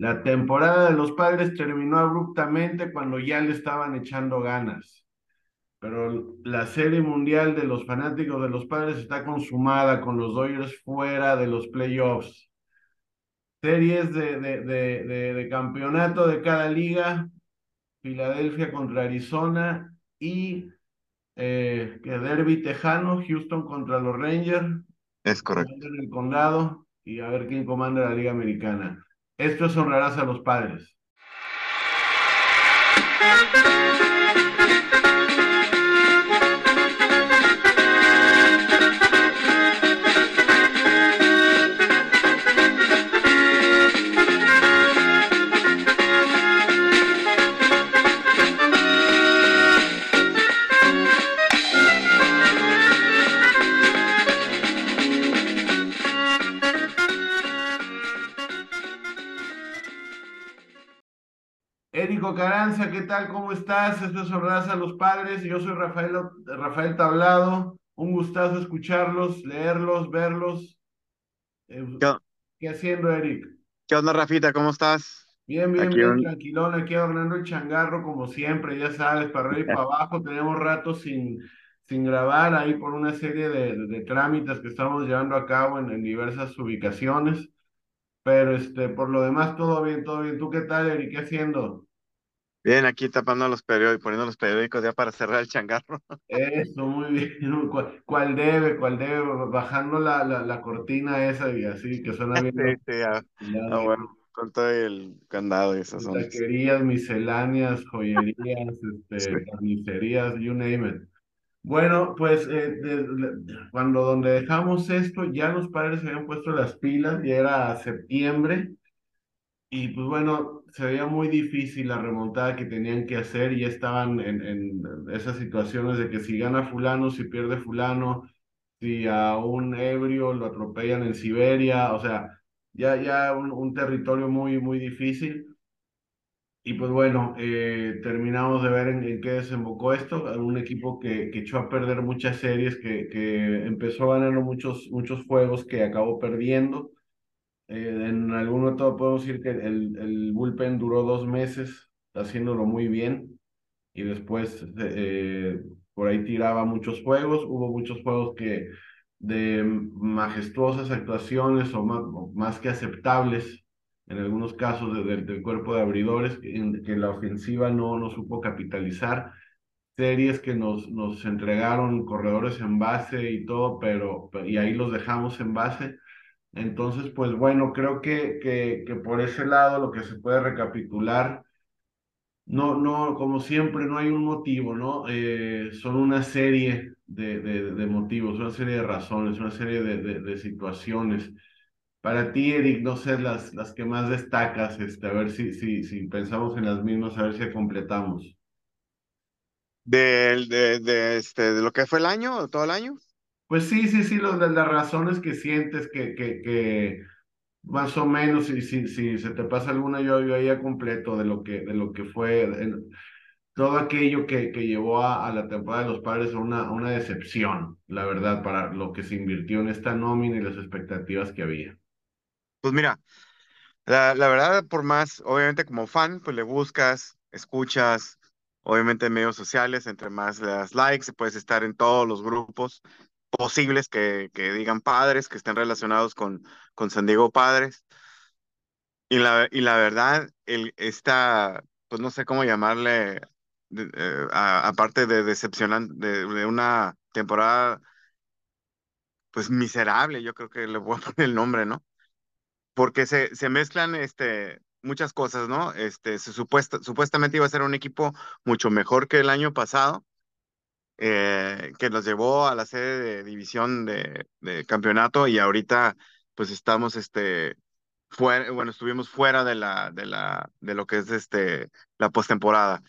La temporada de los padres terminó abruptamente cuando ya le estaban echando ganas. Pero la serie mundial de los fanáticos de los padres está consumada con los Dodgers fuera de los playoffs. Series de, de, de, de campeonato de cada liga. Filadelfia contra Arizona y eh, que Derby Tejano, Houston contra los Rangers. Es correcto. En el condado y a ver quién comanda la Liga Americana. Esto es honrarás a los padres. Caranza, ¿qué tal? ¿Cómo estás? Esto es a los Padres. Yo soy Rafael, Rafael Tablado. Un gustazo escucharlos, leerlos, verlos. Eh, ¿Qué, haciendo, Eric? ¿Qué onda, Rafita? ¿Cómo estás? Bien, bien, bien, tranquilón. Aquí adornando el changarro, como siempre, ya sabes, para arriba y para abajo. Tenemos rato sin, sin grabar ahí por una serie de, de, trámites que estamos llevando a cabo en, en diversas ubicaciones. Pero este, por lo demás, todo bien, todo bien. ¿Tú qué tal, Eric? ¿Qué haciendo? Bien, aquí tapando los periódicos, poniendo los periódicos ya para cerrar el changarro. Eso, muy bien. ¿Cuál, debe? ¿Cuál debe? Bajando la, la, la, cortina esa y así, que suena bien. Sí, sí, ah, ah, bueno, con todo el candado y esas cosas. Taquerías, misceláneas, joyerías, este, carnicerías, you name it. Bueno, pues eh, cuando donde dejamos esto, ya los padres se habían puesto las pilas, ya era septiembre, y pues bueno, se veía muy difícil la remontada que tenían que hacer y estaban en, en esas situaciones de que si gana fulano, si pierde fulano, si a un ebrio lo atropellan en Siberia, o sea, ya, ya un, un territorio muy, muy difícil. Y pues bueno, eh, terminamos de ver en, en, qué desembocó esto. Un equipo que, que echó a perder muchas series, que, que empezó ganando muchos, muchos juegos que acabó perdiendo. Eh, en algún momento podemos decir que el, el bullpen duró dos meses haciéndolo muy bien y después eh, por ahí tiraba muchos juegos. Hubo muchos juegos que de majestuosas actuaciones o más, más que aceptables en algunos casos del cuerpo de abridores en que la ofensiva no, no supo capitalizar series que nos, nos entregaron corredores en base y todo, pero y ahí los dejamos en base entonces, pues bueno, creo que, que, que por ese lado lo que se puede recapitular, no, no, como siempre, no hay un motivo, ¿no? Eh, son una serie de, de, motivos, una serie de razones, una serie de, de, situaciones. Para ti, Eric, no sé, las, las que más destacas, este, a ver si, si, si pensamos en las mismas, a ver si completamos. De, de, este, de lo que fue el año, todo el año. Pues sí, sí, sí, las razones que sientes que, que, que más o menos, si, si, si se te pasa alguna, yo, yo ya completo de lo que, de lo que fue todo aquello que, que llevó a, a, la temporada de los padres a una, una decepción, la verdad, para lo que se invirtió en esta nómina y las expectativas que había. Pues mira, la, la verdad, por más, obviamente como fan, pues le buscas, escuchas, obviamente en medios sociales, entre más le das likes, puedes estar en todos los grupos posibles que, que digan padres, que estén relacionados con, con San Diego Padres. Y la, y la verdad, el, esta, pues no sé cómo llamarle, eh, aparte de decepcionante, de, de, una temporada, pues miserable, yo creo que le voy a poner el nombre, ¿no? Porque se, se mezclan este, muchas cosas, ¿no? Este, se supuesta, supuestamente iba a ser un equipo mucho mejor que el año pasado, eh, que nos llevó a la sede de división de, campeonato y ahorita pues estamos este fuera, bueno, estuvimos fuera de la de la de lo que es este la postemporada.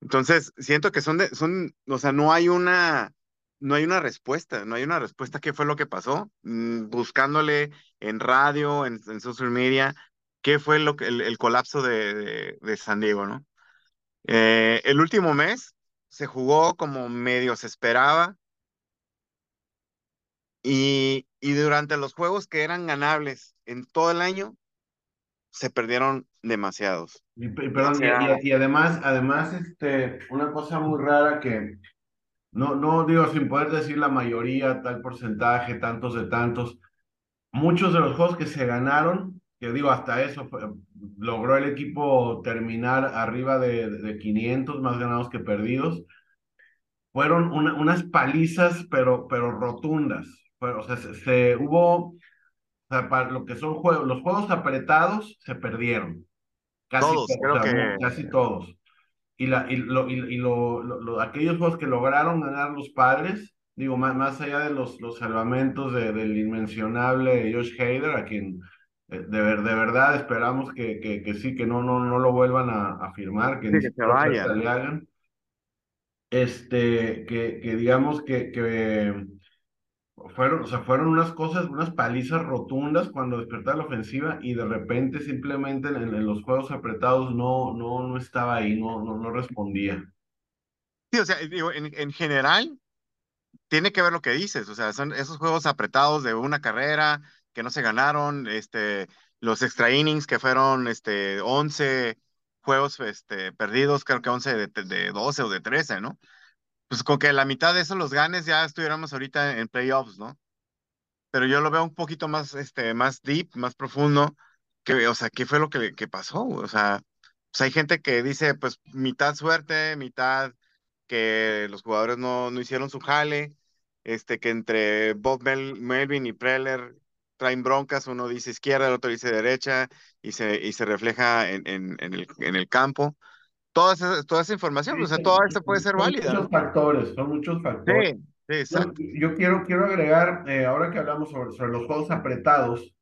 Entonces, siento que son son, o sea, no hay una no hay una respuesta, no hay una respuesta qué fue lo que pasó, mm, buscándole en radio, en, en, social media, qué fue lo que el, colapso de, de, de, San Diego, ¿no? Eh, el último mes se jugó como medio se esperaba. Y, y durante los juegos que eran ganables en todo el año, se perdieron demasiados. Y, perdón, y, además, además, este, una cosa muy rara que no, no digo sin poder decir la mayoría, tal porcentaje, tantos de tantos, muchos de los juegos que se ganaron, que digo, hasta eso logró el equipo terminar arriba de, de 500 más ganados que perdidos, fueron unas palizas, pero, pero rotundas. o sea, se, hubo, o sea, para lo que son juegos, los juegos apretados se perdieron. Casi todos, creo que... Casi todos. Y, la, y, lo, y, lo, aquellos juegos que lograron ganar los padres, digo, más, más allá de los, los salvamentos del inmencionable Josh Hader, a quien de, ver, de verdad esperamos que, que, que, sí, que no, no, no lo vuelvan a, firmar, que, se vaya. le hagan este, que, que digamos que, que fueron, o sea, fueron unas cosas, unas palizas rotundas cuando despertaba la ofensiva y de repente simplemente en, los juegos apretados no, no, no estaba ahí, no, no, no respondía. Sí, o sea, digo, en, en general tiene que ver lo que dices, o sea, son esos juegos apretados de una carrera que no se ganaron, este, los extra innings que fueron este, 11 juegos este, perdidos, creo que 11 de, de 12 o de 13, ¿no? Pues con que la mitad de eso los ganes ya estuviéramos ahorita en playoffs, ¿no? Pero yo lo veo un poquito más, este, más deep, más profundo, que, o sea, ¿qué fue lo que, que pasó? O sea, pues hay gente que dice, pues mitad suerte, mitad que los jugadores no, no hicieron su jale, este, que entre Bob Melvin y Preller traen broncas, uno dice izquierda, el otro dice derecha, y se, y se refleja en, en, en, el, en el campo. Toda esa, toda esa información, o sea, toda esta puede ser válida. Son muchos factores, son muchos factores. Sí, sí, exacto. Yo, quiero, quiero agregar, eh, ahora que hablamos sobre, sobre los juegos apretados,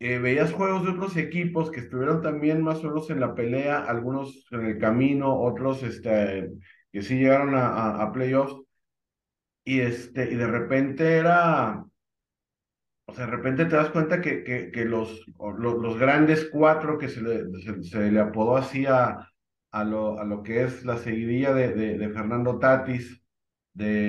eh, veías juegos de otros equipos que estuvieron también más o menos en la pelea, algunos en el camino, otros este, que sí llegaron a, a, a playoffs, y, este, y de repente era, sea, de repente te das cuenta que, que, que los, los, grandes cuatro que se le, se, le apodó así a, a, lo, a lo que es la seguidilla de, de, Fernando Tatis, de,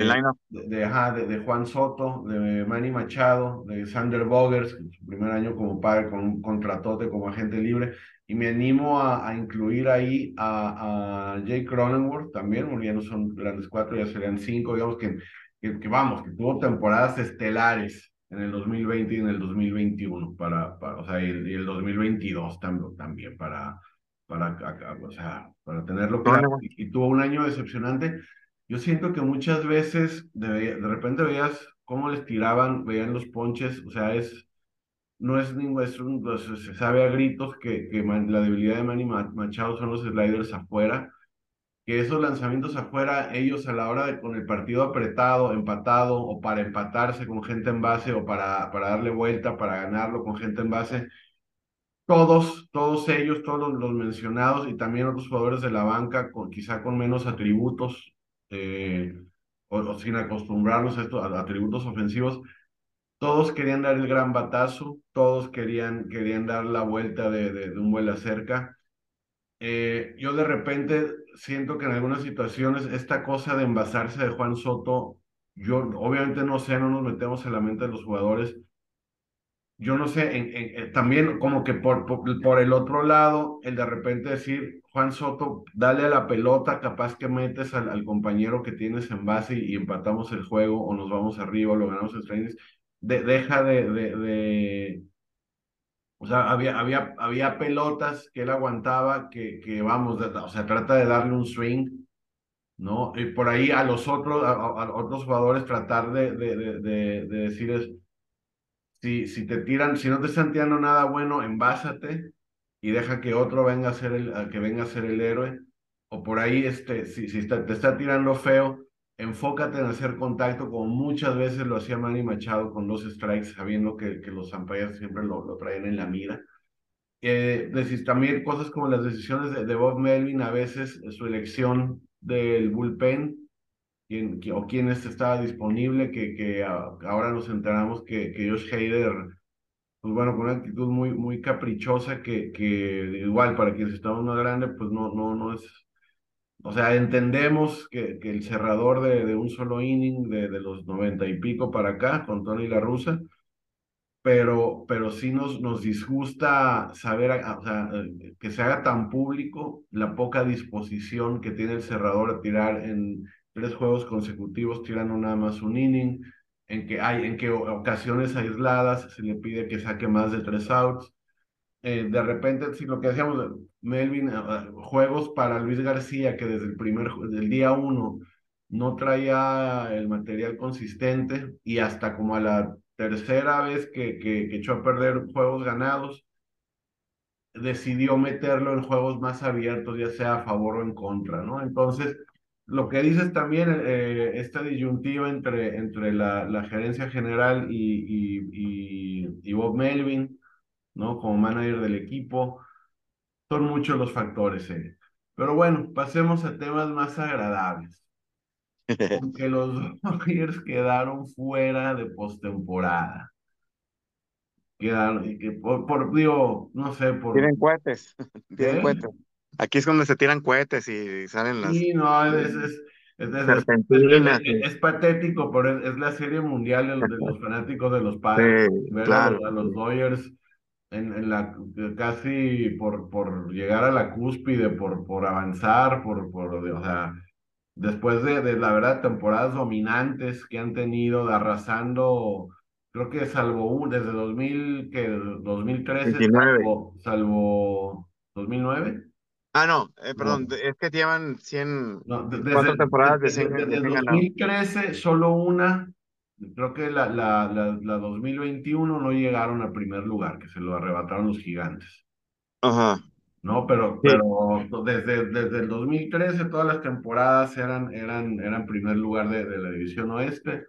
de, de, Juan Soto, de Manny Machado, de Sander Bogers, en su primer año como padre, con un contratote como agente libre, y me animo a, a incluir ahí a, a Jake Cronenworth también, porque ya no son grandes cuatro, ya serían cinco, digamos que, que, que vamos, que tuvo temporadas estelares en el 2020 y en el 2021, para, para o sea, y, el 2022 también, también para, para, o sea, para tenerlo claro. Y, tuvo un año decepcionante. Yo siento que muchas veces de, de repente veías cómo les tiraban, veían los ponches, o sea, es, no es ningún, es un, pues, se sabe a gritos que, que la debilidad de Manny Machado son los sliders afuera, que esos lanzamientos afuera, ellos a la hora de con el partido apretado, empatado, o para empatarse con gente en base, o para, para darle vuelta, para ganarlo con gente en base, todos, todos ellos, todos los, mencionados, y también otros jugadores de la banca, con, quizá con menos atributos, eh, o, sin acostumbrarlos a estos atributos ofensivos, todos querían dar el gran batazo, todos querían, querían dar la vuelta de, de, de un vuelo cerca. Eh, yo de repente siento que en algunas situaciones esta cosa de envasarse de Juan Soto, yo obviamente no sé, no nos metemos en la mente de los jugadores. Yo no sé, en, eh, también como que por, por, el otro lado, el de repente decir, Juan Soto, dale a la pelota, capaz que metes al, compañero que tienes en base y, empatamos el juego o nos vamos arriba o lo ganamos en trainings. De, deja de, de o sea, había, había, había pelotas que él aguantaba que, que vamos, o sea, trata de darle un swing, ¿no? Y por ahí a los otros, a, otros jugadores tratar de, de, de, de, decirles, si, si te tiran, si no te están tirando nada bueno, envásate y deja que otro venga a ser el, que venga a ser el héroe. O por ahí, este, si, si te está tirando feo, enfócate en hacer contacto, como muchas veces lo hacía Manny Machado con los strikes, sabiendo que, que los umpires siempre lo, lo traen en la mira. Eh, también cosas como las decisiones de, Bob Melvin, a veces su elección del bullpen, quién, o quién estaba disponible, que, que ahora nos enteramos que, que Josh Hader, pues bueno, con una actitud muy, muy caprichosa, que, que igual para quienes estamos más grande, pues no, no, no es o sea, entendemos que, que el cerrador de, de, un solo inning de, de los noventa y pico para acá, con Tony La Russa, pero, pero sí nos, nos disgusta saber, o sea, eh, que se haga tan público la poca disposición que tiene el cerrador a tirar en tres juegos consecutivos, tirando nada más un inning, en que hay, en que ocasiones aisladas se le pide que saque más de tres outs. Eh, de repente, si lo que decíamos, Melvin, eh, juegos para Luis García, que desde el primer, del día uno no traía el material consistente y hasta como a la tercera vez que, que, echó a perder juegos ganados, decidió meterlo en juegos más abiertos, ya sea a favor o en contra, ¿no? Entonces, lo que dices también, eh, esta disyuntiva entre, entre la, la gerencia general y, y, y, Bob Melvin, ¿no? Como manager del equipo, son muchos los factores. Eh. Pero bueno, pasemos a temas más agradables. Porque los Dodgers quedaron fuera de postemporada. Quedaron, y que por, por, digo, no sé, por. Tienen cohetes. Tienen cohetes. Aquí es donde se tiran cohetes y salen las. Sí, no, es, es, es, patético, pero es, la serie mundial de, los fanáticos de los padres. ver a, los Dodgers en, en, la casi por, por llegar a la cúspide, por, por avanzar, por, por, o sea después de, de, la verdad, temporadas dominantes que han tenido, arrasando, creo que salvo desde 2000, que 2013, salvo, salvo 2009. Ah, no, eh, perdón, es que llevan 100, cuatro temporadas de 100 Desde, 2013, solo una, creo que la, la, la, la 2021 no llegaron al primer lugar, que se lo arrebataron los gigantes. Ajá. ¿no? Pero, pero desde, desde el 2013 todas las temporadas eran, eran, eran primer lugar de, de la división oeste.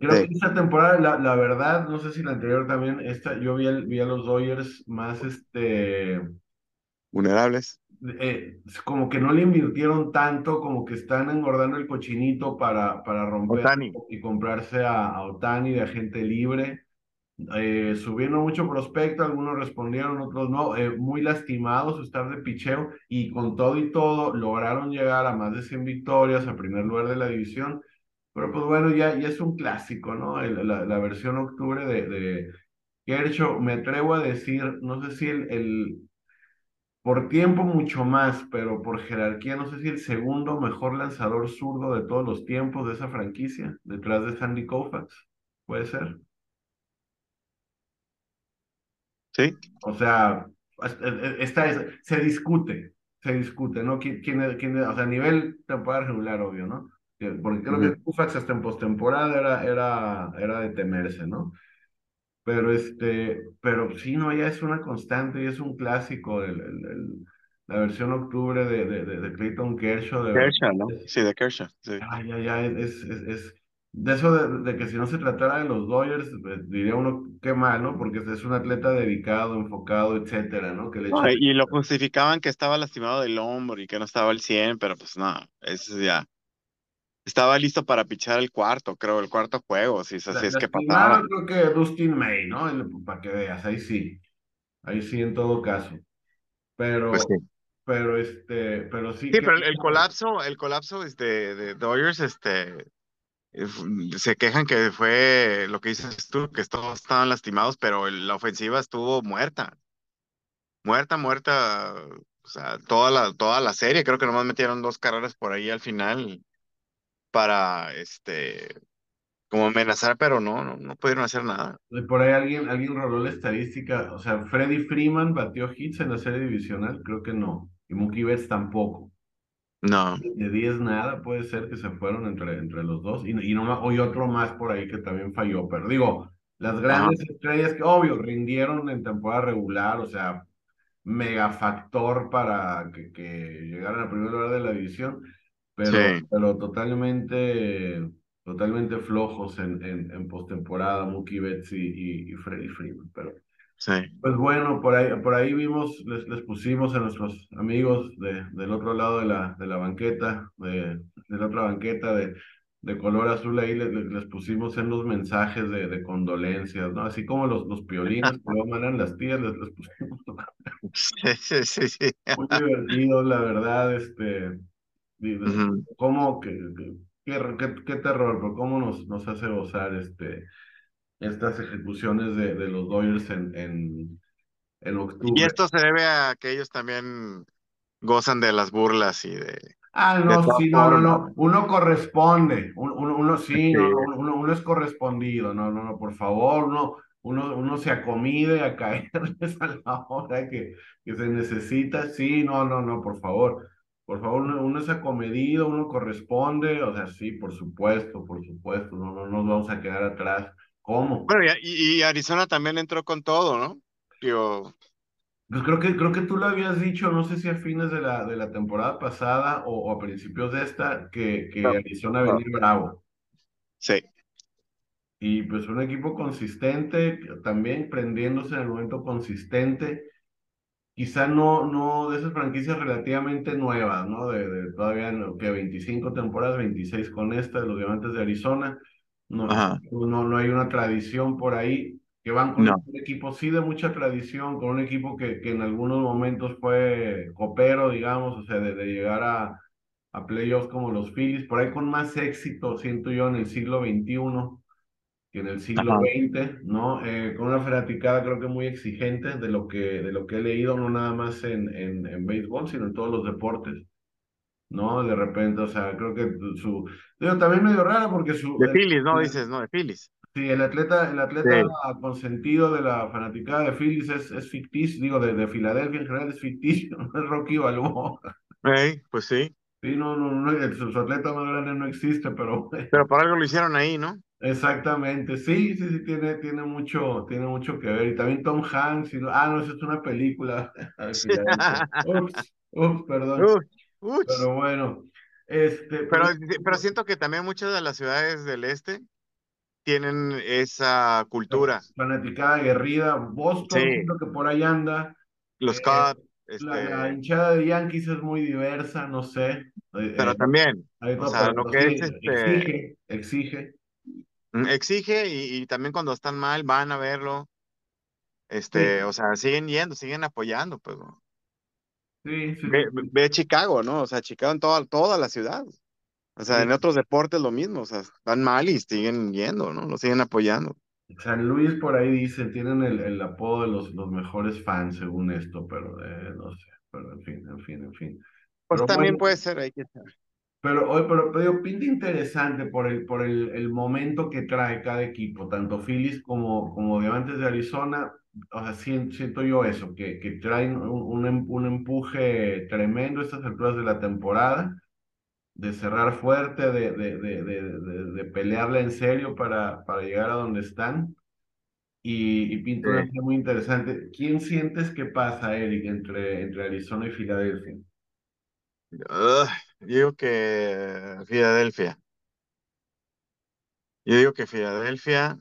Creo que esta temporada, la, la, verdad, no sé si la anterior también, esta, yo vi, vi a los Dodgers más, este... Vulnerables. Eh, como que no le invirtieron tanto, como que están engordando el cochinito para, para romper y comprarse a, a Otani de agente libre. Eh, subiendo mucho prospecto, algunos respondieron, otros no, eh, muy lastimados, estar de picheo y con todo y todo lograron llegar a más de 100 victorias, al primer lugar de la división, pero pues bueno, ya, ya es un clásico, ¿no? la, la, versión octubre de, de Kershaw, me atrevo a decir, no sé si el, el, por tiempo mucho más, pero por jerarquía, no sé si el segundo mejor lanzador zurdo de todos los tiempos de esa franquicia, detrás de Sandy Koufax, puede ser. Sí. O sea, esta es, se discute, se discute, ¿no? ¿Quién, quién, quién, o sea, a nivel temporal regular, obvio, ¿no? Porque creo que Kufax hasta en postemporada era, era, era de temerse, ¿no? Pero este, pero sí, no, ya es una constante y es un clásico el, el, la versión octubre de, de, de, Clayton Kershaw. De, Kershaw, ¿no? Sí, de Kershaw, sí. Ay, ya, ya, es, es, es, de eso de, que si no se tratara de los Dodgers, pues, diría uno qué mal, ¿no? Porque es un atleta dedicado, enfocado, etcétera, ¿no? Que le y lo justificaban que estaba lastimado del hombro y que no estaba al 100, pero pues no, eso ya. Estaba listo para pichar el cuarto, creo, el cuarto juego, si, así es que pasaba. creo que Dustin May, ¿no? para que veas, ahí sí. Ahí sí, en todo caso. Pero, pues pero este, pero sí. Sí, pero el, colapso, el colapso este, de Dodgers, este, eh, se quejan que fue lo que dices tú, que todos estaban lastimados, pero la ofensiva estuvo muerta. Muerta, muerta. O sea, toda la, toda la serie, creo que nomás metieron dos carreras por ahí al final para este como amenazar, pero no, no, no pudieron hacer nada. Por ahí alguien, alguien roló la estadística, o sea, Freddy Freeman batió hits en la serie divisional, creo que no, y Mookie Betts tampoco. No. De 10 nada, puede ser que se fueron entre, entre los dos. Y, y no hay otro más por ahí que también falló. Pero digo, las grandes estrellas que, obvio, rindieron en temporada regular, o sea, mega factor para que, que llegaran al primer lugar de la división, pero, pero totalmente, totalmente flojos en, en, en postemporada, Mookie Betts y, y, Freddy Freeman. Pero pues bueno, por ahí, por ahí vimos, les, les pusimos a nuestros amigos de, del otro lado de la, de la banqueta, de, de la otra banqueta de, de color azul, ahí les, les pusimos en los mensajes de, de condolencias, ¿no? Así como los, los piolines que luego mandan las tías, les, les pusimos. Sí, sí, sí, Muy divertido, la verdad, este. ¿Cómo, qué, qué, qué, qué terror, pero cómo nos, nos hace gozar este estas ejecuciones de, de los Dodgers en, en, en Y octubre. esto se debe a que ellos también gozan de las burlas y de, Ah, no, sí, no, no, no. Uno corresponde. Uno, uno, uno sí, no, uno, uno es correspondido. No, no, no, por favor, uno, uno, uno se acomide a caerles a la hora que, que se necesita. Sí, no, no, no, por favor. Por favor, uno, uno es acomedido, uno corresponde. O sea, sí, por supuesto, por supuesto. No, no nos vamos a quedar atrás. ¿Cómo? Bueno, y, y Arizona también entró con todo, ¿no? Digo, Pues creo que, creo que tú lo habías dicho, no sé si a fines de la, de la temporada pasada o, o a principios de esta, que, que no, Arizona no. venía bravo. Sí. Y pues un equipo consistente, también prendiéndose en el momento consistente, quizá no, no de esas franquicias relativamente nuevas, ¿no? De, de todavía que 25 temporadas, 26 con esta, de los Diamantes de Arizona, no, Ajá. no, no hay una tradición por ahí, que van con No. un equipo sí de mucha tradición, con un equipo que, que en algunos momentos fue copero, digamos, o sea, de, de llegar a, a playoffs como los Phillies, por ahí con más éxito, siento yo, en el siglo XXI que en el siglo Ajá. XX, ¿no? Eh, con una fanaticada creo que muy exigente de lo que, de lo que he leído, no nada más en, en, en béisbol, sino en todos los deportes, ¿no? De repente, o sea, creo que su... Digo, también medio raro porque su... De Phillies, ¿no? Dices, ¿no? De Phillies. sí, el atleta, el atleta Sí. consentido de la fanaticada de Phillies es, es ficticio, digo, de, de Filadelfia en general es ficticio, no es Rocky Balboa. Ey, pues sí. Sí, no, no, no, el- su, su atleta más grande no existe, pero. Pero por algo lo hicieron ahí, ¿no? Exactamente, sí, sí, sí, tiene, tiene mucho, tiene mucho que ver. Y también Tom Hanks, y, ah, no, eso es una película. Ups, ups, perdón. Uy, uy. Pero bueno, este, Pero, pero siento que también muchas de las ciudades del este tienen esa cultura. fanaticada aguerrida, Boston, Sí, siento que por ahí anda. los Eh, Cubs, la, la este, hinchada de Yankees es muy diversa, no sé. Eh, pero eh, también, o sea, lo que es este, exige, exige. mm, exige y, y también cuando están mal van a verlo, este, Sí, o sea, siguen yendo, siguen apoyando, pues, ¿no? sí, sí, Ve, ve Chicago, ¿no? O sea, Chicago en toda, toda la ciudad. O sea, en otros deportes lo mismo, o sea, están mal y siguen yendo, ¿no? Lo siguen apoyando. San Luis por ahí dicen, tienen el, el apodo de los, los mejores fans según esto, pero eh, no sé, pero en fin, en fin, en fin. Pues Pero también bueno, puede ser ahí que pero hoy, pero, pero pinta interesante por el, por el, el momento que trae cada equipo, tanto Phillies como, como Diamantes de Arizona, o sea, sien- siento yo eso, que, que traen un, un, em- un empuje tremendo a estas alturas de la temporada, de cerrar fuerte, de, de, de, de, de, de pelearla en serio para, para llegar a donde están. y, y pinta una Sí. muy interesante. ¿Quién sientes que pasa, Eric, entre, entre Arizona y Filadelfia? Digo que Filadelfia. Yo digo que Filadelfia,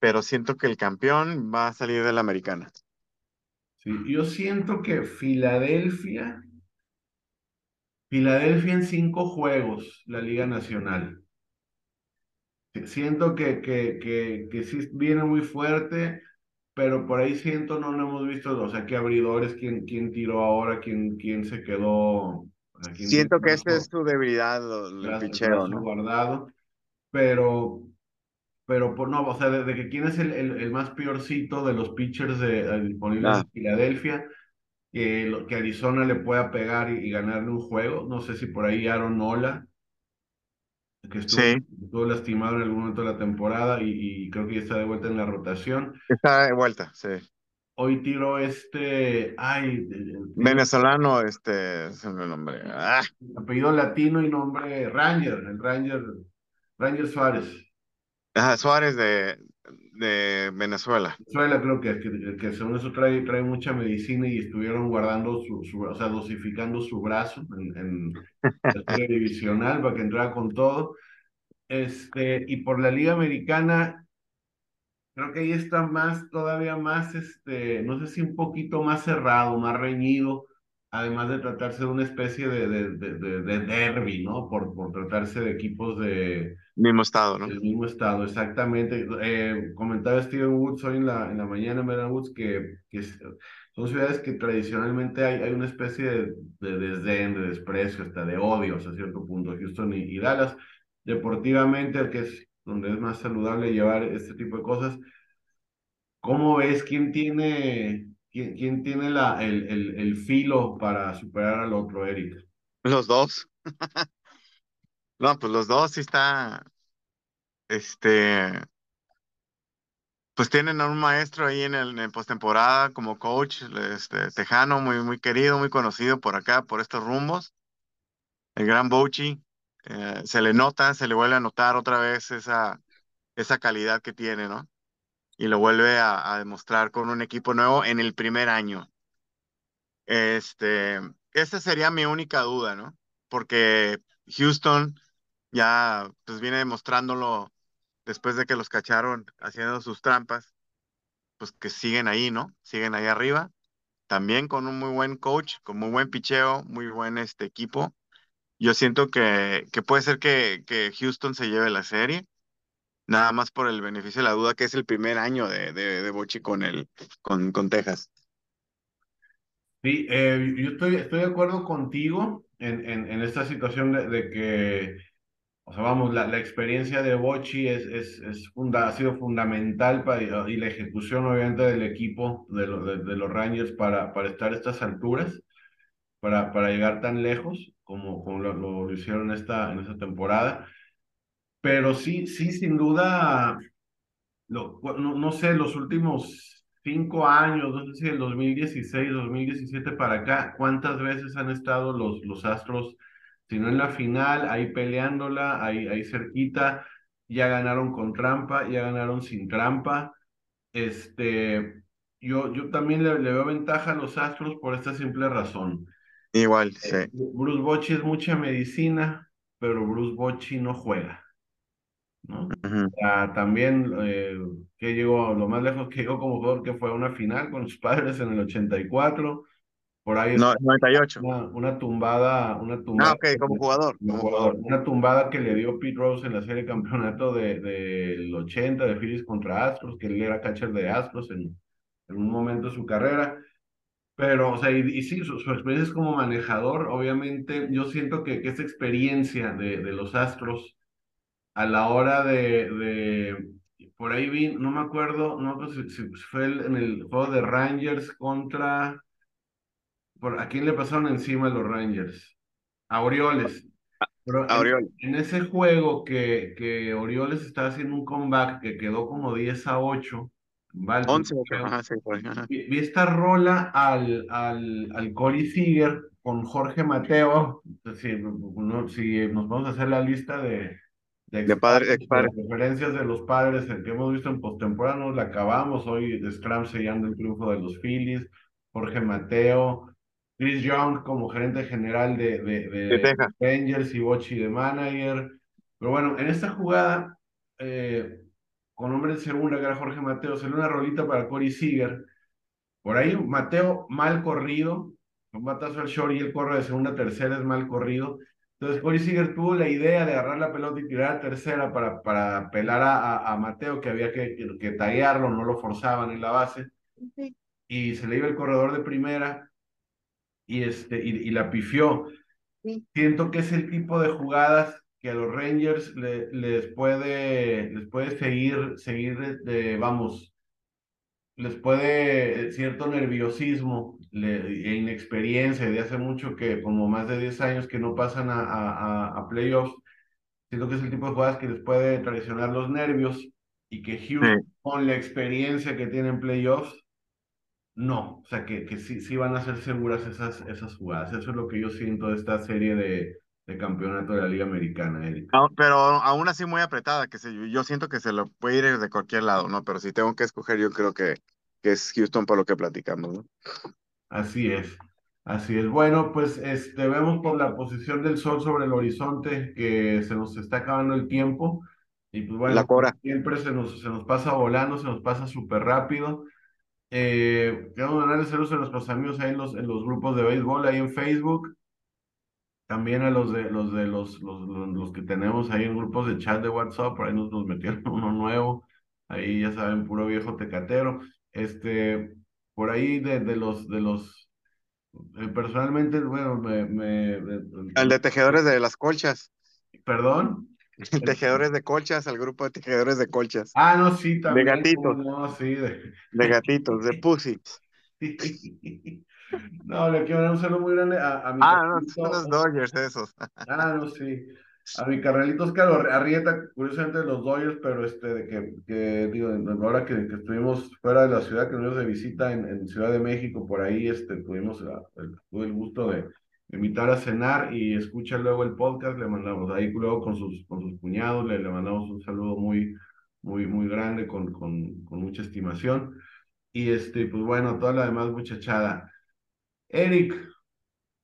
pero siento que el campeón va a salir de la americana. Sí, yo siento que Filadelfia, Filadelfia en cinco juegos, la Liga Nacional. Siento que, que, que, que sí viene muy fuerte, pero por ahí siento no lo hemos visto, o sea, qué abridores, quién, quién tiró ahora, quién, quién se quedó, Siento que esa es su debilidad, el picheo, guardado, pero pero por no, o sea, desde que quién es el, el, el más peorcito de los pitchers de, disponibles Ah, en Filadelfia, que, que Arizona le pueda pegar y, y ganarle un juego. No sé si por ahí Aaron Nola, que estuvo, sí, estuvo lastimado en algún momento de la temporada y, y creo que ya está de vuelta en la rotación. está de vuelta, sí. Hoy tiró este, ay, Venezolano, este, es el nombre. Ah, apellido latino y nombre Ranger, el Ranger, Ranger Suárez. ajá, Suárez de, de Venezuela. Venezuela creo que, que, que según eso trae, trae mucha medicina y estuvieron guardando su, su o sea, dosificando su brazo en, en la divisional para que entrara con todo. Este, y por la Liga Americana, creo que ahí está más, todavía más, este, no sé si un poquito más cerrado, más reñido, además de tratarse de una especie de, de, de, de, de derby, ¿no? Por, por tratarse de equipos de, Mismo estado, ¿no? el mismo estado, exactamente. Eh, comentaba Steven Woods hoy en la, en la mañana en Medan Woods que, que son ciudades que tradicionalmente hay, hay una especie de, de desdén, de desprecio, hasta de odio hasta cierto punto, Houston y, y Dallas. Deportivamente, que es donde es más saludable llevar este tipo de cosas. ¿Cómo ves quién tiene, quién, tiene la, el, el, el filo para superar al otro, Eric? Los dos. No, pues los dos sí está, este, pues tienen a un maestro ahí en el, en postemporada como coach, este, tejano, muy, muy querido, muy conocido por acá, por estos rumbos. El gran Bouchi, eh, se le nota, se le vuelve a notar otra vez esa, esa calidad que tiene, ¿no? Y lo vuelve a, a demostrar con un equipo nuevo en el primer año. Este, esa sería mi única duda, ¿no? Porque Houston ya pues viene demostrándolo después de que los cacharon haciendo sus trampas, pues que siguen ahí, ¿no? Siguen ahí arriba, también con un muy buen coach, con muy buen picheo, muy buen este equipo. Yo siento que, que puede ser que, que Houston se lleve la serie, nada más por el beneficio de la duda, que es el primer año de, de, de Bochi con, el, con, con Texas. Sí, eh, yo estoy, estoy de acuerdo contigo en, en, en esta situación de, de que o sea, vamos, la, la experiencia de Bochi es, es, es funda, ha sido fundamental para, y la ejecución, obviamente, del equipo de, lo, de, los Rangers para, para estar a estas alturas, para, para llegar tan lejos como, como lo, lo, lo hicieron esta, en esta temporada. Pero sí, sí, sin duda, lo, no, no sé, los últimos cinco años, no sé si el 2016, 2017 para acá, ¿cuántas veces han estado los, los Astros? sino en la final, ahí peleándola, ahí, ahí cerquita, ya ganaron con trampa, ya ganaron sin trampa. Este, yo, yo también le, le veo ventaja a los Astros por esta simple razón. Igual, sí. Eh, Bruce Bochy es mucha medicina, pero Bruce Bochy no juega, ¿no? Uh -huh. o sea, también eh, que llegó, lo más lejos que llegó como jugador que fue a una final con sus padres en el 84, por ahí no, 98. Una, una, tumbada, una tumbada. Ah, ok, como jugador. Como, jugador. Una tumbada que le dio Pete Rose en la serie de campeonato del de, 80 de Phillies contra Astros, que él era catcher de Astros en, en un momento de su carrera. Pero, o sea, y, y sí, su, su, experiencia como manejador, obviamente, yo siento que, que esa experiencia de, de, los Astros a la hora de, de por ahí vi, no me acuerdo, no me acuerdo si, si fue el, en el juego de Rangers contra por, ¿a quién le pasaron encima los Rangers? A Orioles. Pero a Orioles. En, en, ese juego que, que Orioles estaba haciendo un comeback que quedó como 10 a 8. Baltimore, 11 8, ajá, sí, por ajá. Vi, vi, esta rola al, al, al Corey Seager con Jorge Mateo. Si, no, si nos vamos a hacer la lista de, de, de, padre, de referencias de los padres que hemos visto en postemporada, nos la acabamos hoy de Scrum sellando el triunfo de los Phillies, Jorge Mateo, Chris Young como gerente general de, de, de, de Rangers y Bochi de manager. Pero bueno, en esta jugada, eh, con hombre de segunda, que era Jorge Mateo, salió una rolita para Corey Seager. Por ahí, Mateo mal corrido, un batazo al short y el corre de segunda a tercera es mal corrido. Entonces, Corey Seager tuvo la idea de agarrar la pelota y tirar a tercera para, para pelar a, a, a Mateo, que había que, que, que tallarlo, no lo forzaban en la base. Sí. Y se le iba el corredor de primera y, este, y, y la pifió. Sí. Siento que es el tipo de jugadas que a los Rangers le, les, puede, les puede seguir, seguir de, vamos, les puede cierto nerviosismo le, e inexperiencia de hace mucho que, como más de 10 años que no pasan a, a, a playoffs, siento que es el tipo de jugadas que les puede traicionar los nervios y que Houston, sí. con la experiencia que tiene en playoffs, no, o sea, que, que sí, sí van a ser seguras esas, esas jugadas. Eso es lo que yo siento de esta serie de, de campeonato de la Liga Americana, Eric. Pero aún así muy apretada, que se, yo siento que se lo puede ir de cualquier lado, ¿no? Pero si tengo que escoger, yo creo que, que es Houston por lo que platicamos, ¿no? Así es, así es. Bueno, pues este, vemos por la posición del sol sobre el horizonte que se nos está acabando el tiempo. Y pues bueno, la siempre se nos, se nos pasa volando, se nos pasa súper rápido. Eh, quiero mandarles saludos a nuestros amigos ahí en los, en los grupos de béisbol, ahí en Facebook. También a los de los de los, los, los, que tenemos ahí en grupos de chat de WhatsApp, por ahí nos, nos metieron uno nuevo. Ahí ya saben, puro viejo tecatero. Este, por ahí de, de los, de los, eh, personalmente, bueno, me, me, El de tejedores de las colchas. ¿Perdón? Tejedores de colchas, al grupo de tejedores de colchas. Ah, no, sí, también. De gatitos. No, sí, de... de gatitos, de pussy. No, le quiero dar un saludo muy grande a, a mi Ah, no, son los Dodgers esos. Ah, no, sí. A mi carnalito Oscar Arrieta, curiosamente de los Dodgers, pero este, de que, que digo, ahora que, que, estuvimos fuera de la ciudad, que nos de visita en, en, Ciudad de México, por ahí, este, tuvimos el, tuve el gusto de invitar a cenar y escucha luego el podcast, le mandamos ahí luego con sus, con sus cuñados, le, le mandamos un saludo muy, muy, muy grande, con, con, con mucha estimación. Y este, pues bueno, toda la demás muchachada. Eric,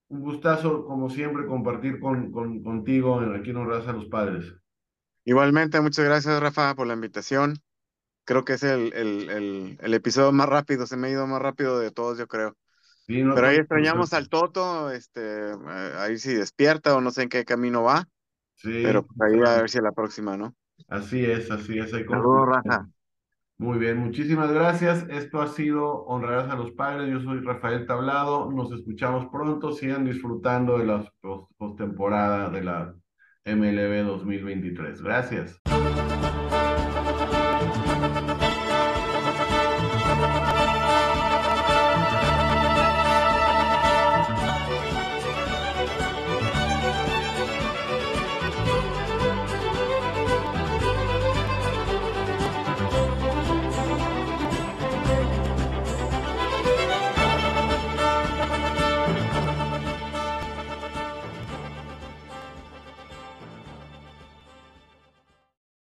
un gustazo, como siempre, compartir con, con, contigo en Aquí nos raza los padres. Igualmente, muchas gracias, Rafa, por la invitación. Creo que es el, el, el, el episodio más rápido, se me ha ido más rápido de todos, yo creo. Pero ahí extrañamos al Toto, este, eh, ahí si despierta o no sé en qué camino va. Sí. Pero pues ahí a ver si a la próxima, ¿no? Así es, así es. Saludos, Rafa. Muy bien, muchísimas gracias. Esto ha sido Honrarás a los Padres. Yo soy Rafael Tablado. Nos escuchamos pronto. Sigan disfrutando de la postemporada de la MLB 2023. Gracias.